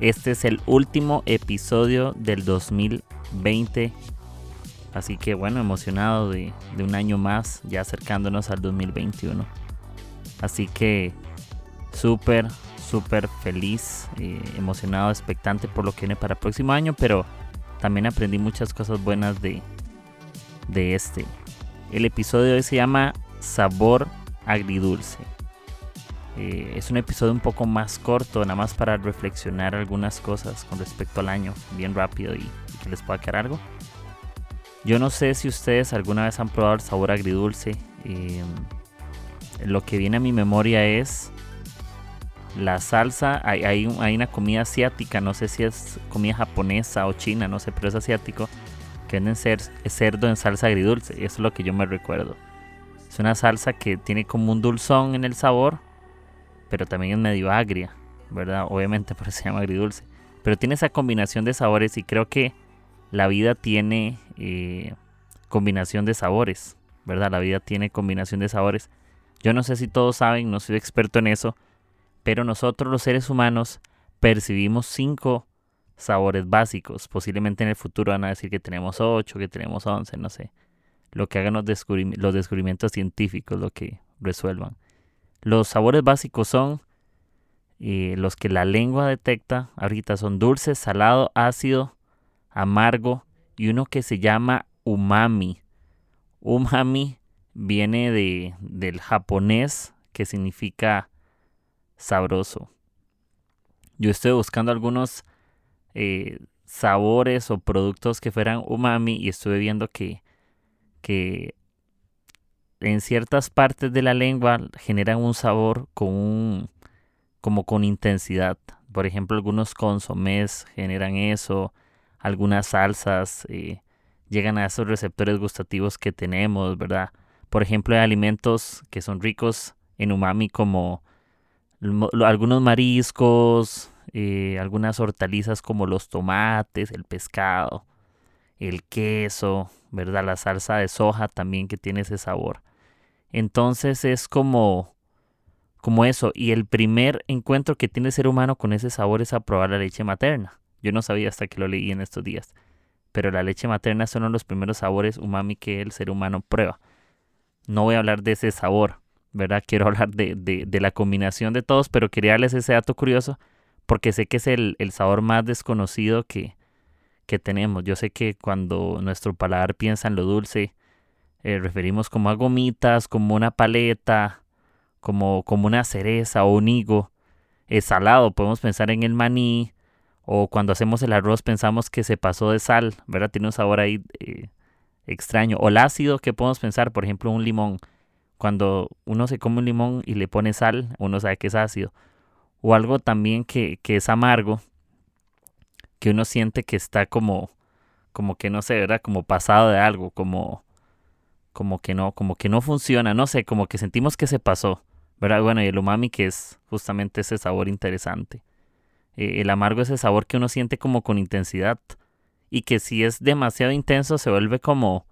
Este es el último episodio del 2020. Así que bueno, emocionado de, un año más, ya acercándonos al 2021. Así que súper, súper feliz, eh, emocionado, expectante por lo que viene para el próximo año, pero también aprendí muchas cosas buenas de, de este. El episodio de hoy se llama Sabor Agridulce. Eh, es un episodio un poco más corto, nada más para reflexionar algunas cosas con respecto al año, bien rápido y, que les pueda quedar algo. Yo no sé si ustedes alguna vez han probado el sabor agridulce. Eh, lo que viene a mi memoria es la salsa. Hay, hay, una comida asiática, no sé si es comida japonesa o china, no sé, pero es asiático. Que venden ser, cerdo en salsa agridulce. Eso es lo que yo me recuerdo. Es una salsa que tiene como un dulzón en el sabor pero también es medio agria, ¿verdad? Obviamente por eso se llama agridulce. Pero tiene esa combinación de sabores y creo que la vida tiene eh, combinación de sabores, ¿verdad? La vida tiene combinación de sabores. Yo no sé si todos saben, no soy experto en eso, pero nosotros los seres humanos percibimos cinco sabores básicos. Posiblemente en el futuro van a decir que tenemos ocho, que tenemos once, no sé. Lo que hagan los, los descubrimientos científicos, lo que resuelvan. Los sabores básicos son eh, los que la lengua detecta. Ahorita son dulce, salado, ácido, amargo y uno que se llama umami. Umami viene de, del japonés que significa sabroso. Yo estoy buscando algunos eh, sabores o productos que fueran umami y estuve viendo que, que en ciertas partes de la lengua generan un sabor con como con intensidad. Por ejemplo, algunos consomés generan eso, algunas salsas eh, llegan a esos receptores gustativos que tenemos, ¿verdad? Por ejemplo, hay alimentos que son ricos en umami como algunos mariscos, eh, algunas hortalizas como los tomates, el pescado, el queso, ¿verdad? La salsa de soja también que tiene ese sabor. Entonces es como, como eso. Y el primer encuentro que tiene el ser humano con ese sabor es a probar la leche materna. Yo no sabía hasta que lo leí en estos días. Pero la leche materna son uno de los primeros sabores umami que el ser humano prueba. No voy a hablar de ese sabor, ¿verdad? Quiero hablar de, de, la combinación de todos, pero quería darles ese dato curioso porque sé que es el, el sabor más desconocido que, que tenemos. Yo sé que cuando nuestro paladar piensa en lo dulce, eh, referimos como a gomitas, como una paleta, como, como una cereza o un higo. Es salado, podemos pensar en el maní, o cuando hacemos el arroz pensamos que se pasó de sal, ¿verdad? Tiene un sabor ahí eh, extraño. O el ácido, que podemos pensar, por ejemplo, un limón. Cuando uno se come un limón y le pone sal, uno sabe que es ácido. O algo también que, que es amargo, que uno siente que está como, como que no sé, ¿verdad? Como pasado de algo, como, como que no, como que no funciona, no sé, como que sentimos que se pasó, ¿verdad? Bueno, y el umami que es justamente ese sabor interesante. Eh, el amargo es ese sabor que uno siente como con intensidad y que si es demasiado intenso se vuelve como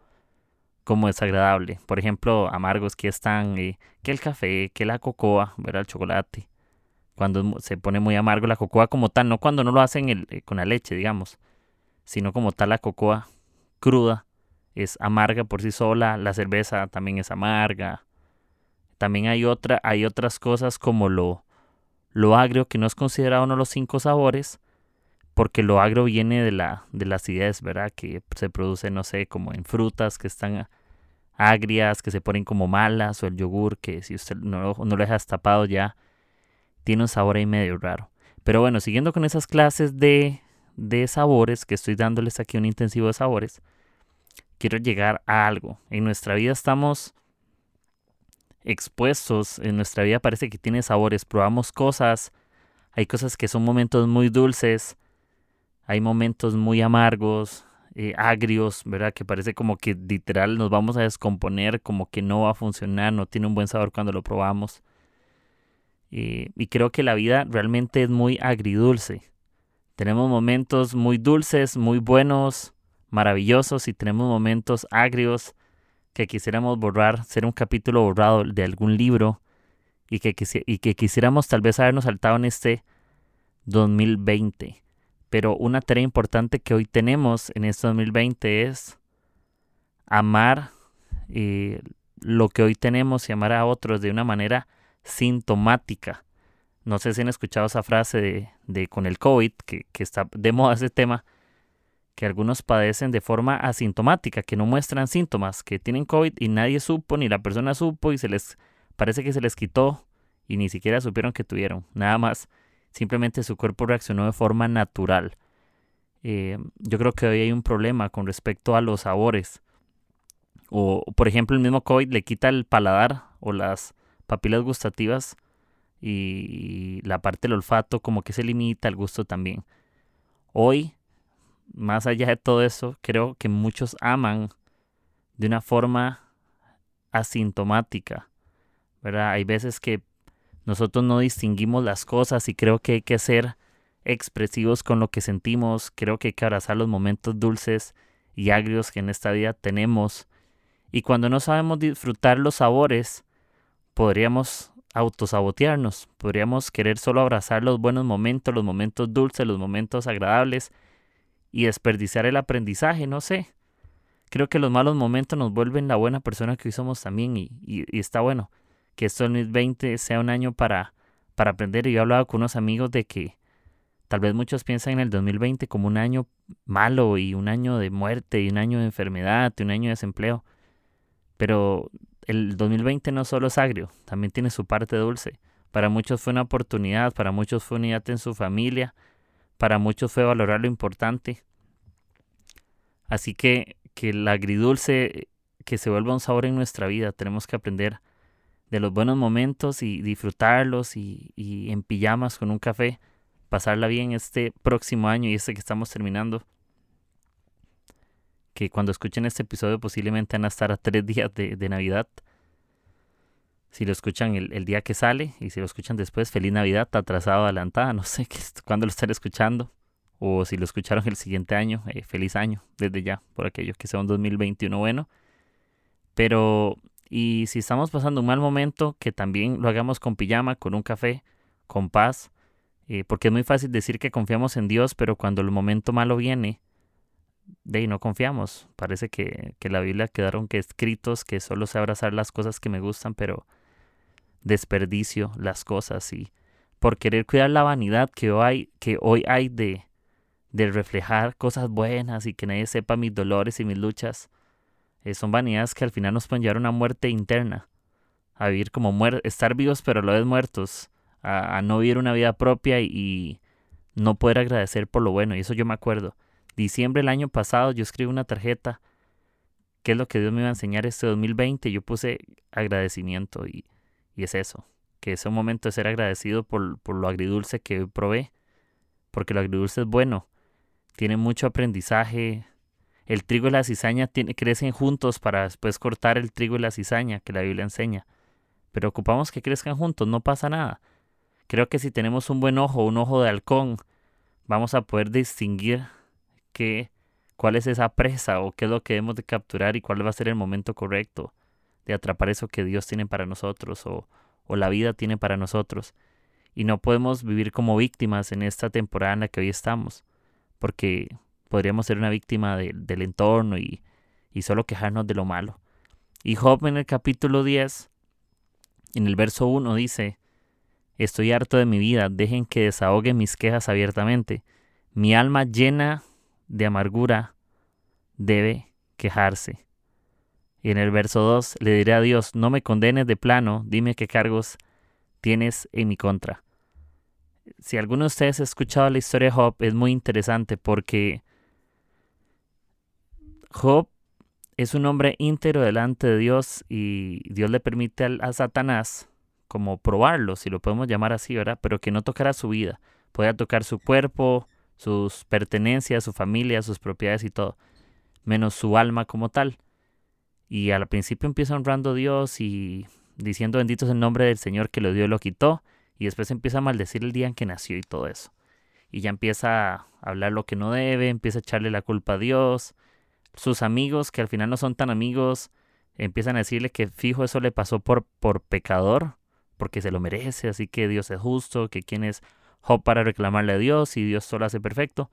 como desagradable. Por ejemplo, amargos que están eh, que el café, que la cocoa, ¿verdad? El chocolate. Cuando se pone muy amargo la cocoa como tal, no cuando no lo hacen eh, con la leche, digamos, sino como tal la cocoa cruda es amarga por sí sola, la cerveza también es amarga. También hay, otra, hay otras cosas como lo, lo agrio, que no es considerado uno de los cinco sabores, porque lo agrio viene de la, de la acidez, ¿verdad? Que se produce, no sé, como en frutas que están agrias, que se ponen como malas, o el yogur, que si usted no, no lo deja tapado ya, tiene un sabor ahí medio raro. Pero bueno, siguiendo con esas clases de, de sabores, que estoy dándoles aquí un intensivo de sabores, quiero llegar a algo. En nuestra vida estamos expuestos, en nuestra vida parece que tiene sabores, probamos cosas, hay cosas que son momentos muy dulces, hay momentos muy amargos, eh, agrios, ¿verdad? Que parece como que literal nos vamos a descomponer, como que no va a funcionar, no tiene un buen sabor cuando lo probamos. Eh, y creo que la vida realmente es muy agridulce. Tenemos momentos muy dulces, muy buenos, maravillosos y tenemos momentos agrios que quisiéramos borrar, ser un capítulo borrado de algún libro y que, y que quisiéramos tal vez habernos saltado en este 2020. Pero una tarea importante que hoy tenemos en este 2020 es amar eh, lo que hoy tenemos y amar a otros de una manera sintomática. No sé si han escuchado esa frase de, con el COVID, que, que, está de moda ese tema, que algunos padecen de forma asintomática, que no muestran síntomas, que tienen COVID y nadie supo, ni la persona supo y se les parece que se les quitó y ni siquiera supieron que tuvieron. Nada más, simplemente su cuerpo reaccionó de forma natural. Eh, yo creo que hoy hay un problema con respecto a los sabores. O, por ejemplo, el mismo COVID le quita el paladar o las papilas gustativas y la parte del olfato como que se limita al gusto también. Hoy, más allá de todo eso, creo que muchos aman de una forma asintomática. ¿verdad? Hay veces que nosotros no distinguimos las cosas y creo que hay que ser expresivos con lo que sentimos. Creo que hay que abrazar los momentos dulces y agrios que en esta vida tenemos. Y cuando no sabemos disfrutar los sabores, podríamos autosabotearnos, podríamos querer solo abrazar los buenos momentos, los momentos dulces, los momentos agradables y desperdiciar el aprendizaje, no sé. Creo que los malos momentos nos vuelven la buena persona que hoy somos también y, y, está bueno que esto 2020 sea un año para, para aprender. Y yo he hablado con unos amigos de que tal vez muchos piensan en el 2020 como un año malo y un año de muerte y un año de enfermedad y un año de desempleo. Pero el 2020 no solo es agrio, también tiene su parte dulce. Para muchos fue una oportunidad, para muchos fue unidad en su familia, para muchos fue valorar lo importante. Así que que el agridulce que se vuelva un sabor en nuestra vida, tenemos que aprender de los buenos momentos y disfrutarlos y, y en pijamas con un café, pasarla bien este próximo año y este que estamos terminando que cuando escuchen este episodio posiblemente van a estar a tres días de, Navidad. Si lo escuchan el, día que sale y si lo escuchan después, feliz Navidad, atrasado, adelantada, no sé cuándo lo están escuchando. O si lo escucharon el siguiente año, eh, feliz año desde ya, por aquello que sea un 2021 bueno. Pero, y si estamos pasando un mal momento, que también lo hagamos con pijama, con un café, con paz. Eh, porque es muy fácil decir que confiamos en Dios, pero cuando el momento malo viene, de ahí no confiamos. Parece que, que la Biblia quedaron que escritos que solo sé abrazar las cosas que me gustan, pero desperdicio las cosas. Y por querer cuidar la vanidad que hoy que hoy hay de, de reflejar cosas buenas y que nadie sepa mis dolores y mis luchas, eh, son vanidades que al final nos pueden llevar a una muerte interna, a vivir como muertos, estar vivos pero a la vez muertos, a, no vivir una vida propia y no poder agradecer por lo bueno, y eso yo me acuerdo diciembre del año pasado yo escribí una tarjeta, qué es lo que Dios me iba a enseñar este 2020, yo puse agradecimiento y, es eso, que es un momento de ser agradecido por, por lo agridulce que probé, porque lo agridulce es bueno, tiene mucho aprendizaje, el trigo y la cizaña crecen juntos para después cortar el trigo y la cizaña que la Biblia enseña. Pero ocupamos que crezcan juntos, no pasa nada. Creo que si tenemos un buen ojo, un ojo de halcón, vamos a poder distinguir cuál es esa presa o qué es lo que debemos de capturar y cuál va a ser el momento correcto de atrapar eso que Dios tiene para nosotros o, o la vida tiene para nosotros. Y no podemos vivir como víctimas en esta temporada en la que hoy estamos, porque podríamos ser una víctima del entorno y, y solo quejarnos de lo malo. Y Job en el capítulo 10, en el verso 1 dice, Estoy harto de mi vida, dejen que desahogue mis quejas abiertamente. Mi alma llena de amargura debe quejarse. Y en el verso 2 le diré a Dios, no me condenes de plano, dime qué cargos tienes en mi contra. Si alguno de ustedes ha escuchado la historia de Job, es muy interesante porque Job es un hombre íntegro delante de Dios y Dios le permite a, Satanás como probarlo, si lo podemos llamar así, ¿verdad? Pero que no tocara su vida. Podía tocar su cuerpo, sus pertenencias, su familia, sus propiedades y todo, menos su alma como tal. Y al principio empieza honrando a Dios y diciendo bendito es el nombre del Señor que lo dio y lo quitó, y después empieza a maldecir el día en que nació y todo eso. Y ya empieza a hablar lo que no debe, empieza a echarle la culpa a Dios. Sus amigos, que al final no son tan amigos, empiezan a decirle que fijo eso le pasó por, por pecador, porque se lo merece, así que Dios es justo, que quién es Job para reclamarle a Dios y Dios solo hace perfecto.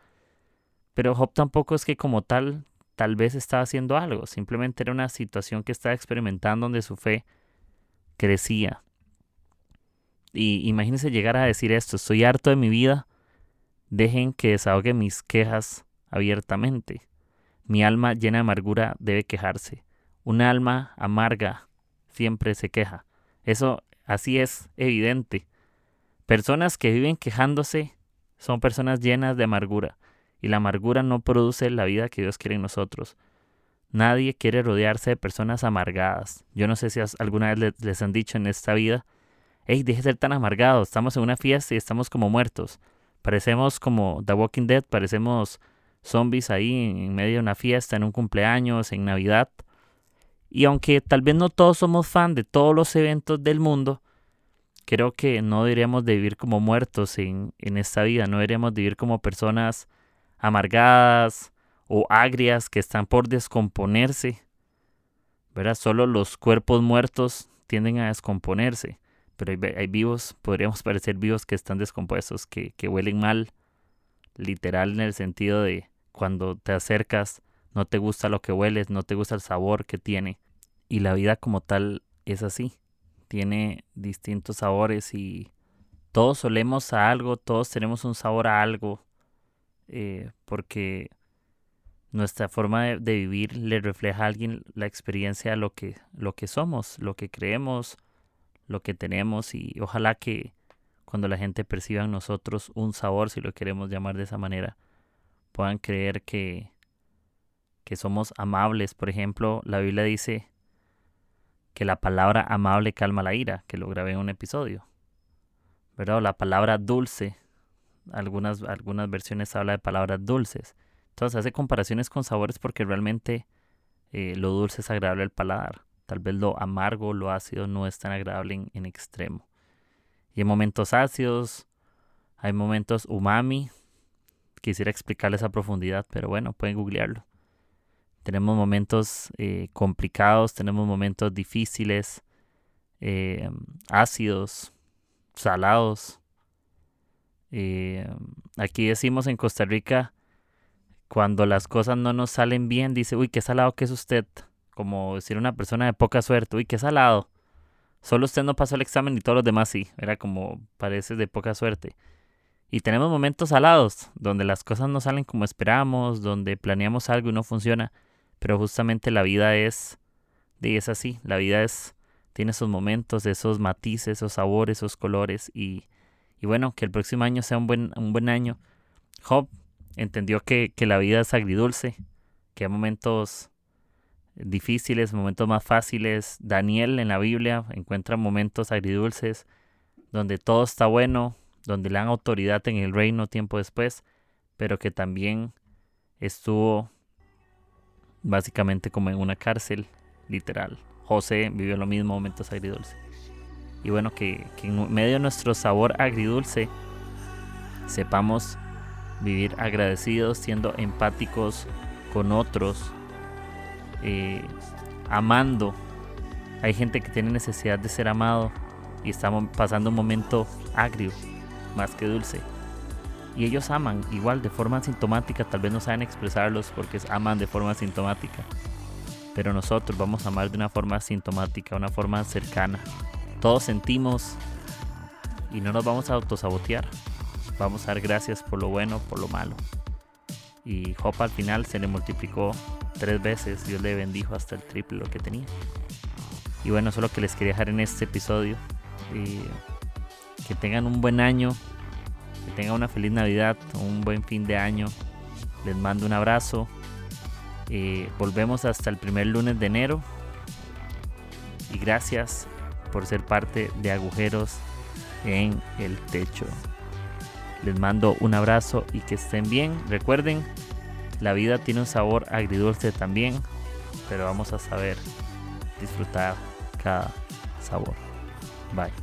Pero Job tampoco es que como tal tal vez estaba haciendo algo, simplemente era una situación que estaba experimentando donde su fe crecía. Y imagínense llegar a decir esto, estoy harto de mi vida, dejen que desahogue mis quejas abiertamente. Mi alma llena de amargura debe quejarse. Un alma amarga siempre se queja. Eso así es evidente. Personas que viven quejándose son personas llenas de amargura y la amargura no produce la vida que Dios quiere en nosotros. Nadie quiere rodearse de personas amargadas. Yo no sé si alguna vez les, han dicho en esta vida, hey, deje de ser tan amargado, estamos en una fiesta y estamos como muertos. Parecemos como The Walking Dead, parecemos zombies ahí en medio de una fiesta, en un cumpleaños, en Navidad. Y aunque tal vez no todos somos fan de todos los eventos del mundo, creo que no deberíamos de vivir como muertos en, en esta vida, no deberíamos de vivir como personas amargadas o agrias que están por descomponerse. ¿Verdad? Solo los cuerpos muertos tienden a descomponerse, pero hay, vivos, podríamos parecer vivos que están descompuestos, que, que huelen mal, literal en el sentido de cuando te acercas no te gusta lo que hueles, no te gusta el sabor que tiene. Y la vida como tal es así. Tiene distintos sabores y todos solemos a algo, todos tenemos un sabor a algo. Eh, porque nuestra forma de, vivir le refleja a alguien la experiencia, lo que, lo que somos, lo que creemos, lo que tenemos y ojalá que cuando la gente perciba en nosotros un sabor, si lo queremos llamar de esa manera, puedan creer que, que somos amables. Por ejemplo, la Biblia dice que la palabra amable calma la ira, que lo grabé en un episodio. ¿Verdad? La palabra dulce algunas, algunas versiones habla de palabras dulces. Entonces hace comparaciones con sabores porque realmente eh, lo dulce es agradable al paladar. Tal vez lo amargo, lo ácido no es tan agradable en, extremo. Y en momentos ácidos, hay momentos umami. Quisiera explicarles a profundidad, pero bueno, pueden googlearlo. Tenemos momentos eh, complicados, tenemos momentos difíciles, eh, ácidos, salados. Eh, aquí decimos en Costa Rica, cuando las cosas no nos salen bien, dice, uy, qué salado que es usted. Como decir una persona de poca suerte, uy, qué salado. Solo usted no pasó el examen y todos los demás sí. Era como, parece de poca suerte. Y tenemos momentos salados, donde las cosas no salen como esperamos, donde planeamos algo y no funciona. Pero justamente la vida es, de es así. La vida es, tiene esos momentos, esos matices, esos sabores, esos colores. Y y bueno, que el próximo año sea un buen, un buen año. Job entendió que, la vida es agridulce, que hay momentos difíciles, momentos más fáciles. Daniel en la Biblia encuentra momentos agridulces donde todo está bueno, donde le dan autoridad en el reino tiempo después, pero que también estuvo básicamente como en una cárcel, literal. José vivió lo mismo, momentos agridulces. Y bueno, que, en medio de nuestro sabor agridulce sepamos vivir agradecidos, siendo empáticos con otros, eh, amando. Hay gente que tiene necesidad de ser amado y estamos pasando un momento agrio, más que dulce. Y ellos aman igual de forma sintomática, tal vez no saben expresarlos porque aman de forma sintomática. Pero nosotros vamos a amar de una forma sintomática, una forma cercana, todos sentimos y no nos vamos a autosabotear. Vamos a dar gracias por lo bueno, por lo malo. Y Job al final se le multiplicó tres veces. Dios le bendijo hasta el triple lo que tenía. Y bueno, eso es lo que les quería dejar en este episodio. que tengan un buen año. Tengan una feliz Navidad. Un buen fin de año. Les mando un abrazo. volvemos hasta el primer lunes de enero. Y gracias por ser parte de agujeros en el techo. Les mando un abrazo y que estén bien. Recuerden, la vida tiene un sabor agridulce también, pero vamos a saber disfrutar cada sabor. Bye.